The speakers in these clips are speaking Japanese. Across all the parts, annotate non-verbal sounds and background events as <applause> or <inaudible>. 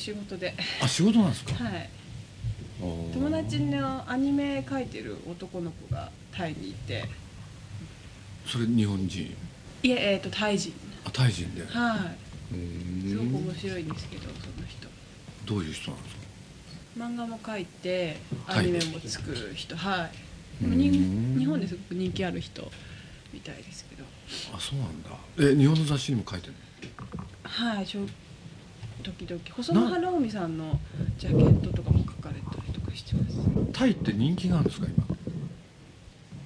仕事で。あ仕事なんですか、はい。友達のアニメ描いてる男の子がタイにいて。それ日本人？いええー、とタイ人。あタイ人で。はい。すごく面白いんですけどその人。どういう人なんですか？漫画も描いてアニメも作る人。はい。日本ですごく人気ある人みたいですけど。あそうなんだ。え日本の雑誌にも書いてるはいちょ時々細野晴臣さんのジャケットとかも描かれたりとかしてます。のタイって人気があるんですか今？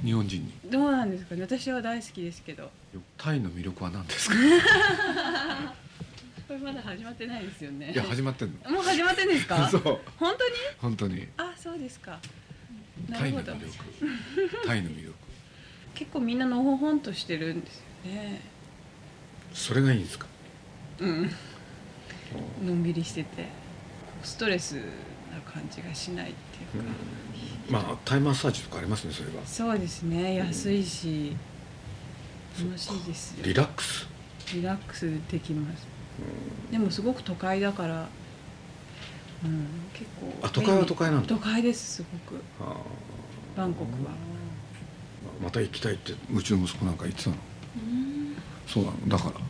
日本人に。どうなんですかね。私は大好きですけど。タイの魅力は何ですか？<laughs> これまだ始まってないですよね。いや始まってんの。もう始まってんですか？<laughs> そう。本当に？本当に。あそうですか。なタイの魅力。タイの魅力。結構みんなのほほんとしてるんですよね。それがいいんですか？うんのんびりしててストレスな感じがしないっていうか、まあタイマッサージとかありますねそれは。そうですね。安いし楽しいですよ。リラックス？リラックスできます。でもすごく都会だからうん結構あ都会は都会なんだ。都会ですすごく。あバンコクは。ーまた行きたいってうちの息子なんか言ってたの？うん。そうなの。だから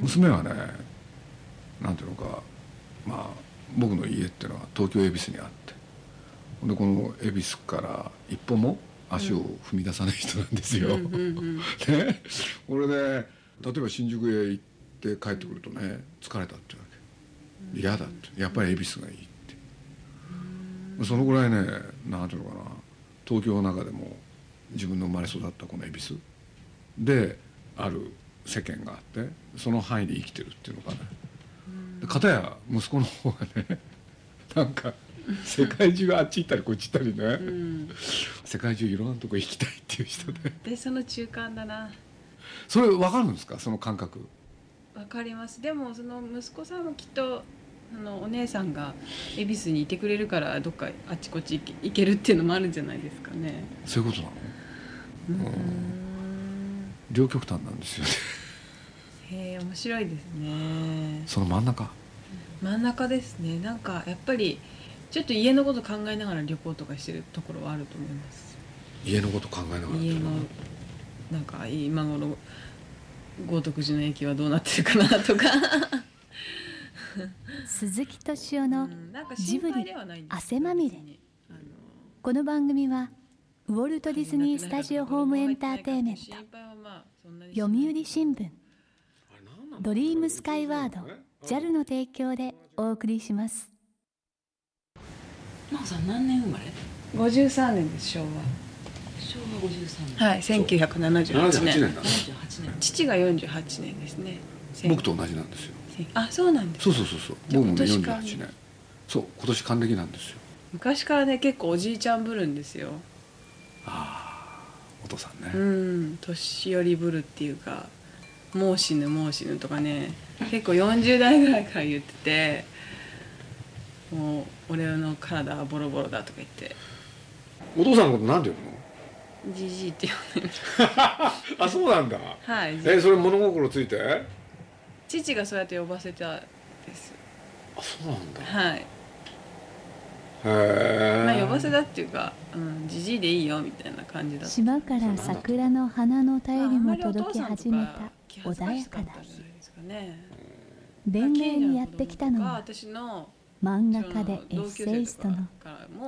娘はねなんていうのかまあ僕の家っていうのは東京恵比寿にあってでこの恵比寿から一歩も足を踏み出さない人なんですよ。ね。これで例えば新宿へ行って帰ってくるとね疲れたって言うわけ。嫌だって。やっぱり恵比寿がいいって。そのぐらいねなんていうのかな東京の中でも自分の生まれ育ったこの恵比寿である世間があってその範囲で生きてるっていうのかねで片や息子の方がね <laughs> なんか世界中あっち行ったりこっち行ったりね、うん。世界中いろんなとこ行きたいっていう人で。でその中間だな。それ分かるんですか？その感覚。わかります。でもその息子さんもきっとあのお姉さんが恵比寿にいてくれるからどっかあっちこっち行け行けるっていうのもあるんじゃないですかね。そういうことなの？うん両極端なんですよね。へえ面白いですね。その真ん中。真ん中ですね。なんかやっぱりちょっと家のこと考えながら旅行とかしてるところはあると思います。家のこと考えながら家のなんか今頃豪徳寺の駅はどうなってるかなとか。鈴木敏夫のうんなんかジブリ汗まみれ。この番組はウォルト・ディズニー・スタジオ・ホーム・エンターテインメント読売新聞。ドリームスカイワード。JAL の提供でお送りします。さん何年生まれ？53年です昭昭和53年。和はい1978年。年だ。78年。父が48年ですね。僕と同じなんですよ。あそうなんですそうそうそうそう。僕も年。か48年そう今年還暦なんですよ。昔からね結構おじいちゃんぶるんですよお父さんね、うん年寄りぶるっていうかもう死ぬもう死ぬとかね結構40代ぐらいから言っててもう俺の体はボロボロだとか言って。お父さんのことなんて呼ぶの？じじいって呼んでる。<laughs> あそうなんだ。はいえそれ物心ついて？あ父がそうやって呼ばせたんです。そうなんだ。はいまあ呼ばせたっていうかうんじじいでいいよみたいな感じだった。島から桜の花の便りも届き始めた穏やかな日たんじゃないですかね。田園にやってきたのは私の漫画家でエッセイストの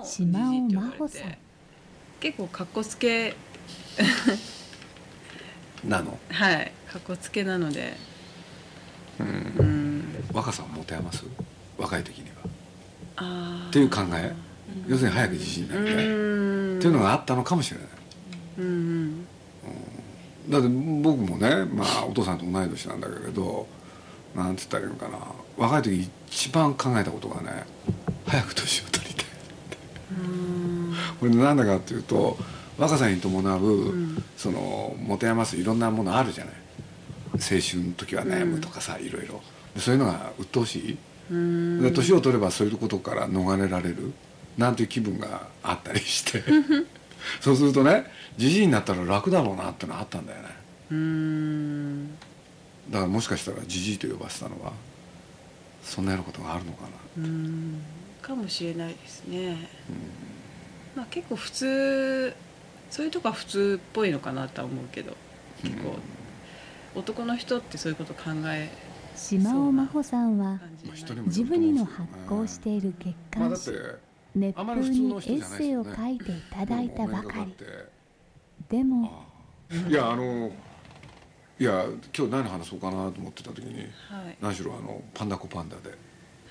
島尾真帆さん。結構かっこつけ。なの？はい。かっこつけなので。うん。若さを持て余す？若い時にっていう考え。要するに早く自信になりたいっていうのがあったのかもしれない。うんうん。だって僕もね、まあ、お父さんと同い年なんだけれどなんて言ったらいいのかな。若い時一番考えたことがね早く年を取りたい。これなんだかっていうと若さに伴う、その持て余すいろんなものあるじゃない。青春の時は悩むとかさ、いろいろ。でそういうのが鬱陶しい年を取ればそういうことから逃れられる。なんていう気分があったりして。<laughs> そうするとねじじいになったら楽だろうなってのはあったんだよね。うん。だからもしかしたらじじいと呼ばせたのはそんなようなことがあるのかな。うん。かもしれないですね、まあ結構普通そういうとこは普通っぽいのかなとは思うけど結構。男の人ってそういうこと考え島尾真帆さんはジブリの発行している月刊誌熱風にエッセイを書いていただいたばかり。でもいやあのいや今日何話そうかなと思ってた時にはい。何しろあのパンダコパンダで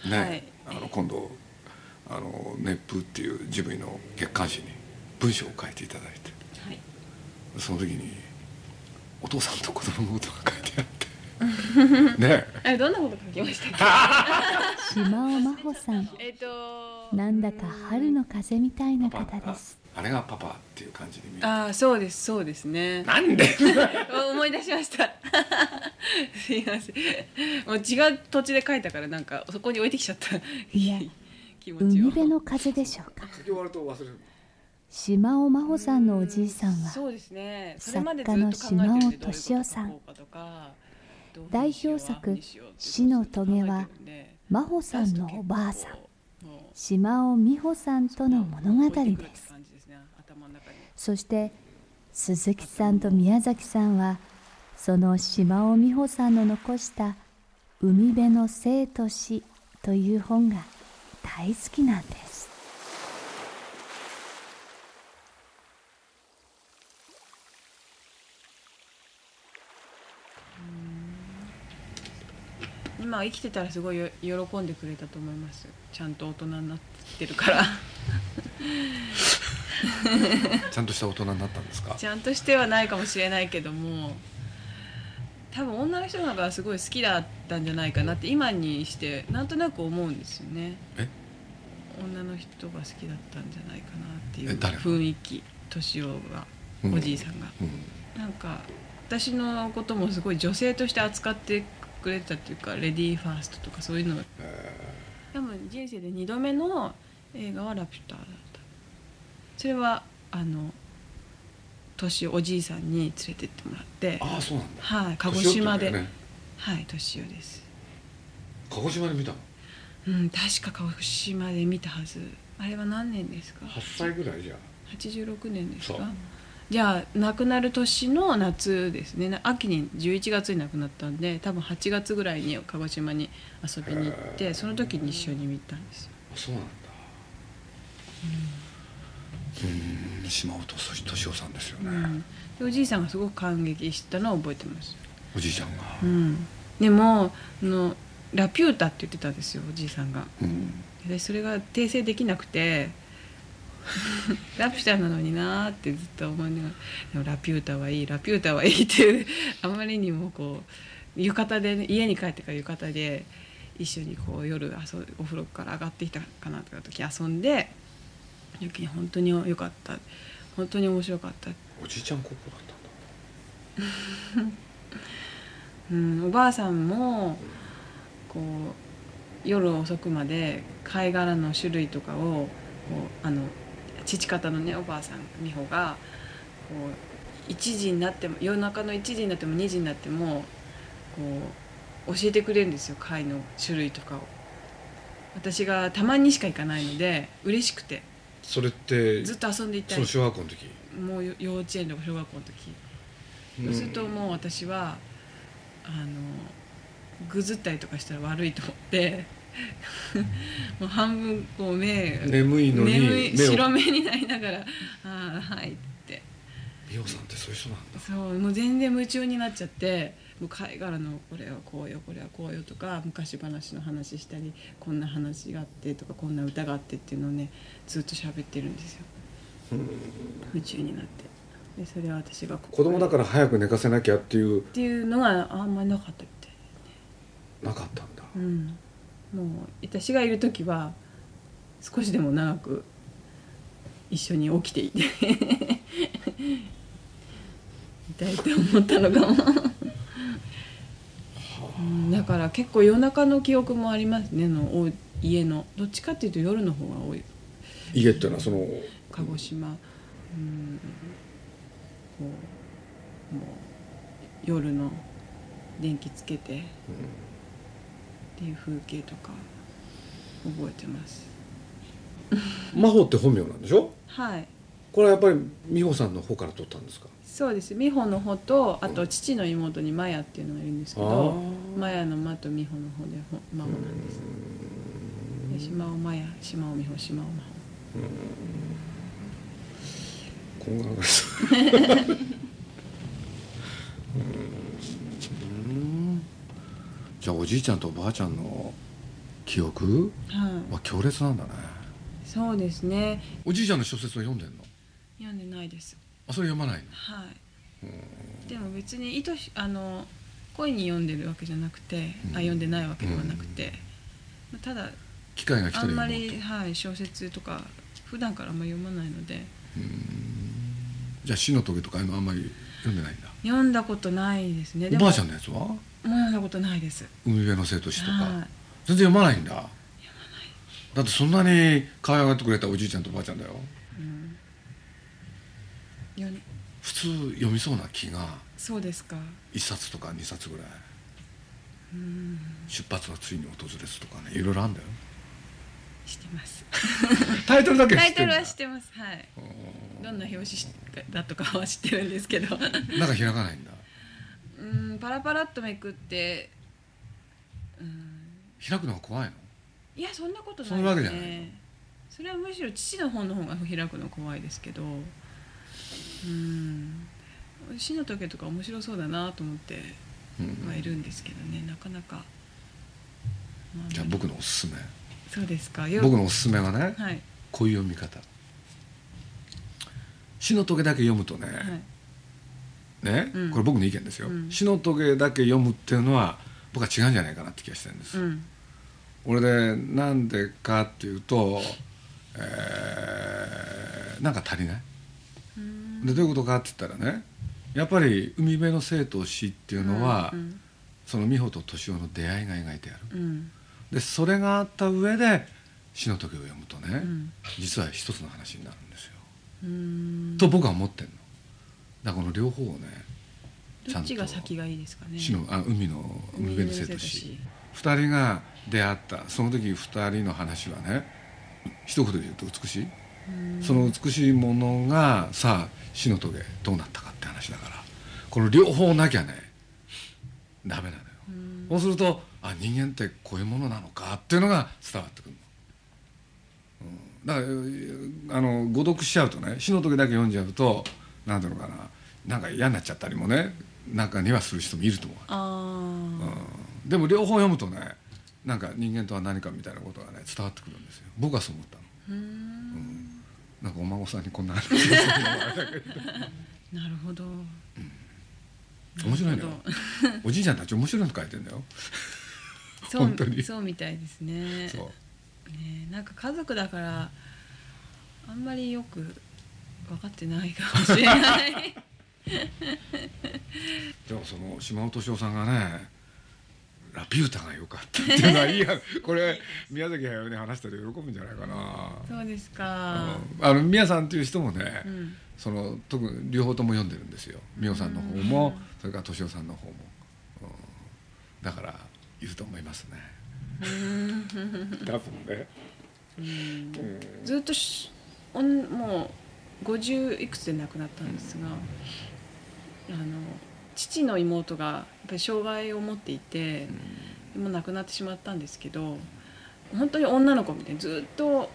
ね、はい。あの今度あの熱風っていうジブリの月刊誌に文章を書いていただいて。はい。その時にお父さんと子供のことが書いてあってね。<laughs> えどんなこと書きましたっ <laughs> 島尾真帆さん。けえっとなんだか春の風みたいな方です。あれがパパっていう感じに見ああそうですそうですね。なんで？<laughs> 思い出しました。すいません。もう違う土地で書いたからなんかそこに置いてきちゃった。いや海辺の風でしょうか。書き終わると忘れる。島尾真帆さんのおじいさんはそうですね。作家の島尾俊夫さん代表作死の棘は真帆さんのおばあさん島尾美穂さんとの物語です。そして鈴木さんと宮崎さんはその島尾美穂さんの残した「海辺の生と死」という本が大好きなんです。今生きてたらすごいよ喜んでくれたと思います。ちゃんと大人になってるから。<laughs> ちゃんとした大人になったんですか？ちゃんとしてはないかもしれないけども多分女の人の方がすごい好きだったんじゃないかなって今にしてなんとなく思うんですよね。え？女の人が好きだったんじゃないかなっていう雰囲気。年男が、うん。おじいさんが。うん。なんか私のこともすごい女性として扱ってくれてたっていうかレディーファーストとかそういうの。多分人生で2度目の映画は「ラピュタ」だった。それはあの年おじいさんに連れてってもらって。ああそうなんだ。はい鹿児島で、ね。はい年男です。鹿児島で見たの？うん確か鹿児島で見たはず。あれは何年ですか？8歳ぐらいじゃ86年ですか？じゃあ亡くなる年の夏ですね。な秋に11月に亡くなったんで多分8月ぐらいに鹿児島に遊びに行ってその時に一緒に見たんですよ。あそうなんだ。うん。島尾と敏夫さんですよね、うん。でおじいさんがすごく感激したのを覚えてます、おじいちゃんが。うん、でもあのラピュータって言ってたんですよおじいさんが。うん。でそれが訂正できなくて <laughs> ラピュタなのになーってずっと思いながら。でもラピュータはいい。ラピュータはいいって <laughs> あまりにもこう浴衣でね、家に帰ってから浴衣で一緒にこう夜遊ぶお風呂から上がってきたかなとか時遊んで時に本当に良かった。本当に面白かった。おじいちゃん高校だったんだ。<laughs> うん、おばあさんもこう夜遅くまで貝殻の種類とかをこうあの父方のねおばあさん美穂がこう1時になっても夜中の1時になっても2時になってもこう教えてくれるんですよ貝の種類とかを。私がたまにしか行かないので嬉しくて。それってずっと遊んでいたい。その小学校の時？もう幼稚園とか小学校の時。うん。そうするともう私はあのぐずったりとかしたら悪いと思って <laughs> もう半分こう目眠いのに白目になりながら「ああはい」って。美穂さんってそういう人なんだ。そうもう全然夢中になっちゃってう貝殻のこれはこうよこれはこうよとか昔話の話したりこんな話があってとかこんな歌があってっていうのをねずっと喋ってるんですよ。夢中になって。でそれは私が子供だから早く寝かせなきゃっていう。っていうのがあんまりなかったみたいなかったんだ。うんもう私がいる時は少しでも長く一緒に起きていて <laughs> いたいと思ったのかも、うんだから結構夜中の記憶もありますねのお家の。どっちかっていうと夜の方が多い。家っていうのはその鹿児島。うんこうもう夜の電気つけてっていう風景とか覚えてます。真帆って本名なんでしょ？はい。これはやっぱり美穂さんの方から取ったんですか？そうです。美穂の方とあと父の妹にマヤっていうのがいるんですけどあーマヤのマと美穂の方でほ孫なんです。で島尾マヤ島尾美穂島尾真こんがらがりそう。<laughs> うんじゃあおじいちゃんとおばあちゃんの記憶？帆は強烈なんだね。そうですね。おじいちゃんの小説は読んでんの？読んでないです。あそれ読まないの？はい。でも別に意図しあの恋に読んでるわけじゃなくて、うん。あ読んでないわけではなくて、まあただ機会が来たあんまり、はい、小説とか普段からあんまり読まないので。じゃあ死の棘とかあんまり読んでないんだ。読んだことないですね。おばあちゃんんのやつは？もう読んだことないです。海辺の生と死とか、はい。全然読まないんだ。だってそんなに可愛がってくれたおじいちゃんとおばあちゃんだよ。うん。よ普通読みそうな気が。そうですか。1冊とか2冊ぐらい。うん。出発はついに訪れずとかねいろいろあるんだよ知ってます。タイトルだけタイトルは知ってます。はい。どんな表紙しだとかは知ってるんですけど。なんか開かないんだ。うんパラパラっとめくって。うん。開くのが怖いの？いやそんなことないそういうわけじゃないそれはむしろ父の方の方が開くの怖いですけど。うん。死の時とか面白そうだなと思って。うん。はいるんですけどね。なかなか、まじゃあ僕のおすすめそうですか。よ僕のおすすめはねはい。こういう読み方。死の棘だけ読むとね、はい。ね、うん。これ僕の意見ですよ、うん。死の棘だけ読むっていうのは僕は違うんじゃないかなって気がしてるんです、うん。俺でなんでかっていうと、えーなんか足りない。うん。でどういうことかって言ったらねやっぱり海辺の生と死っていうのは、うん。その美穂と敏夫の出会いが描いてある。うんでそれがあった上で死の時を読むとね、うん。実は一つの話になるんですよ、うん。と僕は思ってんの。だからこの両方をねちどっゃんと。ちが先がいいですかね。死のあ海の海辺の生と死。二人が出会った。その時二人の話はね一言で言うと美しい、その美しいものがさあ死の棘どうなったかって話だから。この両方なきゃねダメなのよ、うん。そうするとあ人間ってこういうものなのかっていうのが伝わってくるの、うん、だからあの誤読しちゃうとね死の時だけ読んじゃうと何ていうのかななんか嫌になっちゃったりもね中にはする人もいると思うあうん。でも両方読むとねなんか人間とは何かみたいなことがね伝わってくるんですよ。僕はそう思ったの。あうん。なんかお孫さんにこんな話 <laughs> なるほど。面白いのよ。おじいちゃんたち面白いの書いてんだよ本当に。そうみたいですね。そう。ねなんか家族だからあんまりよく分かってないかもしれない。<laughs> でもその島尾敏夫さんがねラピュータが良かったっていうのはいいや <laughs> これ宮崎駿に話したら喜ぶんじゃないかな。そうですか。うん。あの宮さんっていう人もね、うん。その特に両方とも読んでるんですよ。美穂さんの方も、うん。それから敏夫さんの方も、うん。だからいると思いますね。多分ね、うん。ずっとしおんもう50いくつで亡くなったんですが、あの父の妹がやっぱり障害を持っていて、もう亡くなってしまったんですけど本当に女の子みたいにずっと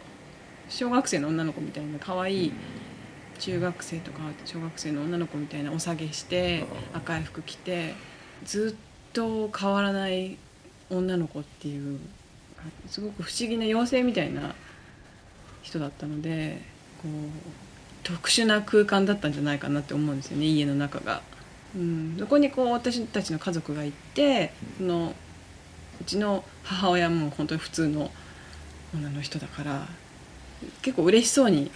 小学生の女の子みたいな可愛い中学生とか小学生の女の子みたいなお下げして赤い服着てずっと変わらない女の子っていうすごく不思議な妖精みたいな人だったのでこう特殊な空間だったんじゃないかなって思うんですよね家の中が。うん、そこにこう私たちの家族がいてそのうちの母親も本当に普通の女の人だから結構嬉しそうに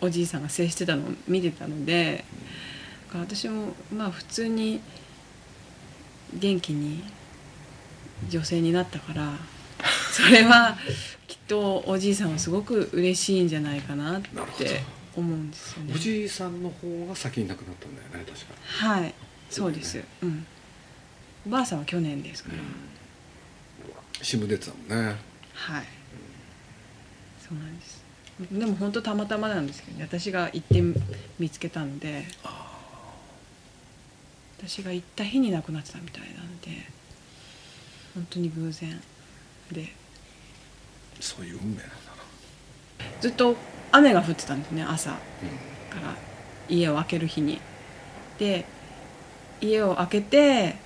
おじいさんが接してたのを見てたので私もまあ普通に元気に女性になったからそれはきっとおじいさんはすごく嬉しいんじゃないかなって思うんですよね。お。じいさんの方が先に亡くなったんだよね確か。はいそうです、うん、おばあさんは去年ですから、新聞出てたもんね。はい。そうなんです。でも本当たまたまなんですけどね。私が行って見つけたので。私が行った日に亡くなってたみたいなんで本当に偶然。でそういう運命なんだな。ずっと雨が降ってたんですね朝。から家を開ける日に。で家を開けて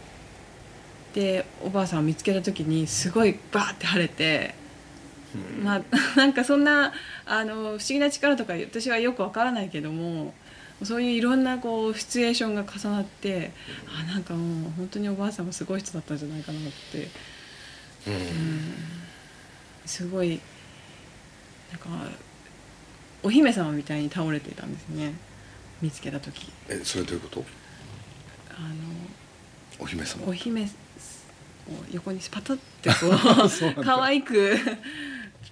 でおばあさんを見つけた時にすごいバーって晴れて、まあ <laughs> なんかそんなあの不思議な力とか私はよくわからないけどもそういういろんなこうシチュエーションが重なってあなんかもう本当におばあさんもすごい人だったんじゃないかなって。すごいなんかお姫様みたいに倒れていたんですね。見つけた時。えそれどういうこと？あのお姫様。お姫を横にパタってこ <laughs> そう可愛く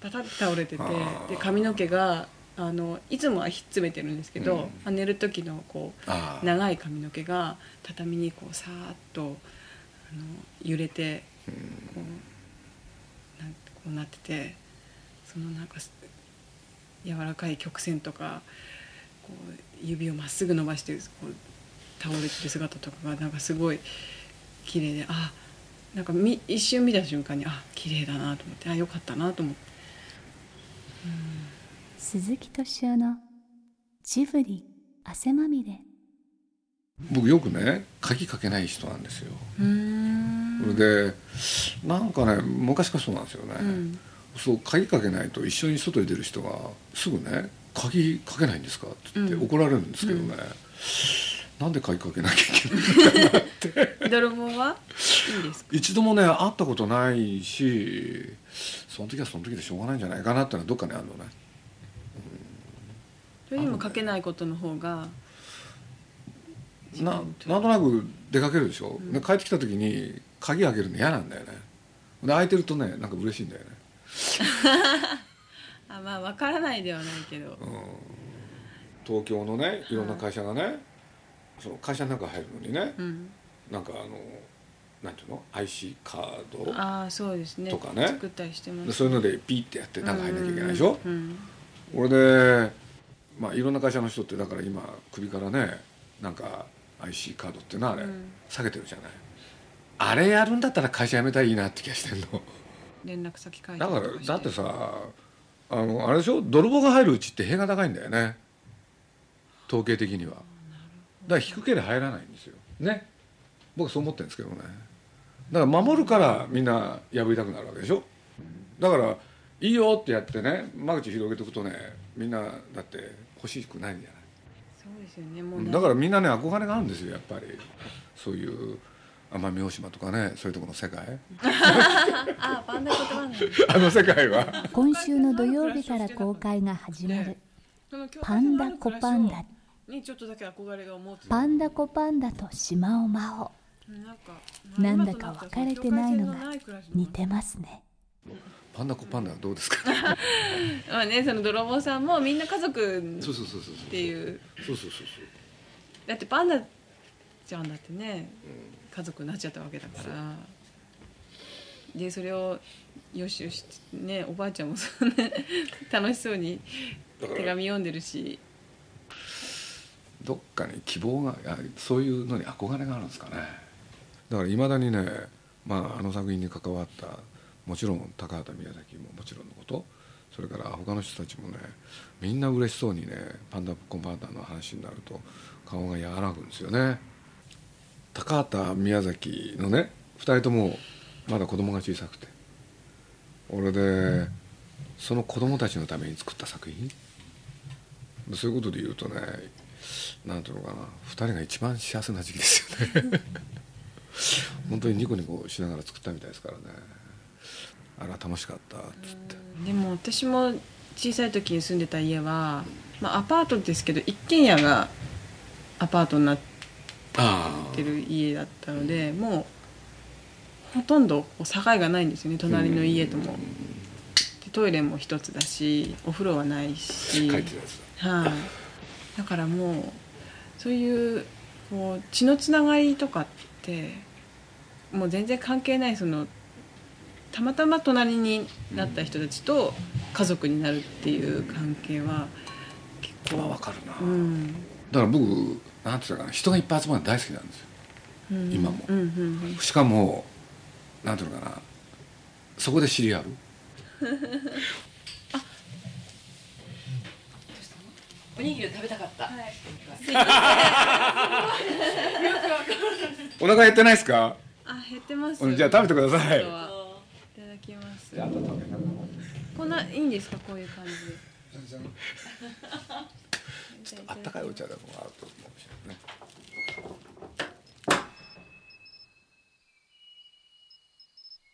パタって倒れててで髪の毛があのいつもはひっつめてるんですけど、うん。まあ寝る時のこう長い髪の毛が畳にこうさーっとあの揺れてうん。こうなんこうなっててそのなんかす柔らかい曲線とかこう指をまっすぐ伸ばしてこう倒れてる姿とかがなんかすごい綺麗であなんかみ一瞬見た瞬間にあ綺麗だなと思ってあよかったなと思って鈴木敏夫のジブリ汗まみれ。僕よくね鍵かけない人なんですよ。うーん。それでなんかね昔からそうなんですよね、うん。そう鍵かけないと一緒に外に出る人がすぐね「鍵かけないんですか?」って言ってうん。怒られるんですけどね、なんで鍵かけなきゃいけない <laughs> 泥棒は？いいですか？一度もね会ったことないしその時はその時でしょうがないんじゃないかなってのはどっかにあるのねそれにもかけないことの方がななんとなく出かけるでしょ、で帰ってきた時に鍵開けるの嫌なんだよね。で開いてるとねなんか嬉しいんだよね。<laughs> あまあわからないではないけど。東京のねい。ろんな会社がね、その会社の中入るのにね、うん。なんかあのなんていうの？IC カードああそうですね。とかね。作ったりしてます。でそういうのでピーってやって中入んなきゃいけないでしょ、うんうん俺でまあいろんな会社の人ってだから今首からねなんか IC カードっていうのはあれ、うん。下げてるじゃない。あれやるんだったら会社辞めたらいいなって気がしてんの。連絡先書いてだからだってさあのあれでしょ？泥棒が入るうちって塀が高いんだよね。統計的には。だから低ければ入らないんですよ。ね。僕はそう思ってるんですけどね。だから守るからみんな破りたくなるわけでしょ？だからいいよってやってね間口広げておくとねみんなだって欲しくないんじゃない？そうですよねもうだからみんなね憧れがあるんですよやっぱり。そういう奄美大島とかねそういうところの世界。<laughs> あパンダ言葉なんだあの世界は。今週の土曜日から公開が始まる。パンダコパンダ。にちょっとだけ憧れが思ってたパンダコパンダと島尾真央なんかなんだか分かれてないのが似てますねパンダコパンダはどうですか？<laughs> まあねその泥棒さんもみんな家族そうそうそうそうっていうそうそう。そうそう。だってパンダちゃんだってね家族になっちゃったわけだから。でそれをよしよしねおばあちゃんもそうね <laughs> 楽しそうに手紙読んでるし。どっかに希望がそういうのに憧れがあるんですかね。だからいまだにね、まあ、あの作品に関わったもちろん高畑宮崎ももちろんのこと。それから他の人たちもねみんな嬉しそうにねパンダコンパンダの話になると顔が和らぐんですよね。高畑宮崎のね2人ともまだ子供が小さくて。俺でその子供たちのために作った作品。そういうことで言うとねなんていうのかな2人が一番幸せな時期ですよね。<laughs> 本当にニコニコしながら作ったみたいですからね。あれは楽しかったっつって。でも私も小さい時に住んでた家は、まあ、アパートですけど一軒家がアパートになっあてる家だったのでもうほとんど境がないんですよね隣の家とも。でトイレも一つだしお風呂はないし。はい、だからもうそういうこう血のつながりとかってもう全然関係ないそのたまたま隣になった人たちと家族になるっていう関係は結構まあわかるな、うん。だから僕なんていうかな人がいっぱい集まるの大好きなんですよ。うん。今も。うんうんしかもなんていうのかな。そこで知り合う。<laughs> おにぎりを食べたかった。<laughs> お腹減ってないですか？あ減ってますうんじゃあ食べてくださいきますじゃああと食べながらこんないいんですかこういう感じで。ちょっとあったかいお茶でもあると思うしね。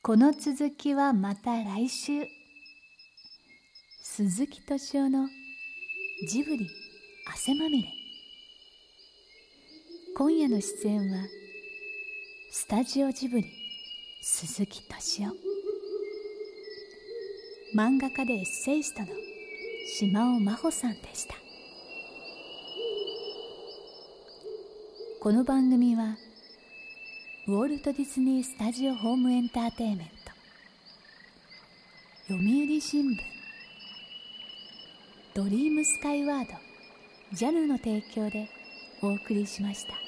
この続きはまた来週。鈴木敏夫のジブリ汗まみれ。今夜の出演はスタジオジブリ鈴木敏夫漫画家でエッセイストの島尾真帆さんでしたこの番組はウォルト・ディズニー・スタジオ・ホーム・エンターテイメント読売新聞ドリームスカイワード JAL の提供でお送りしました。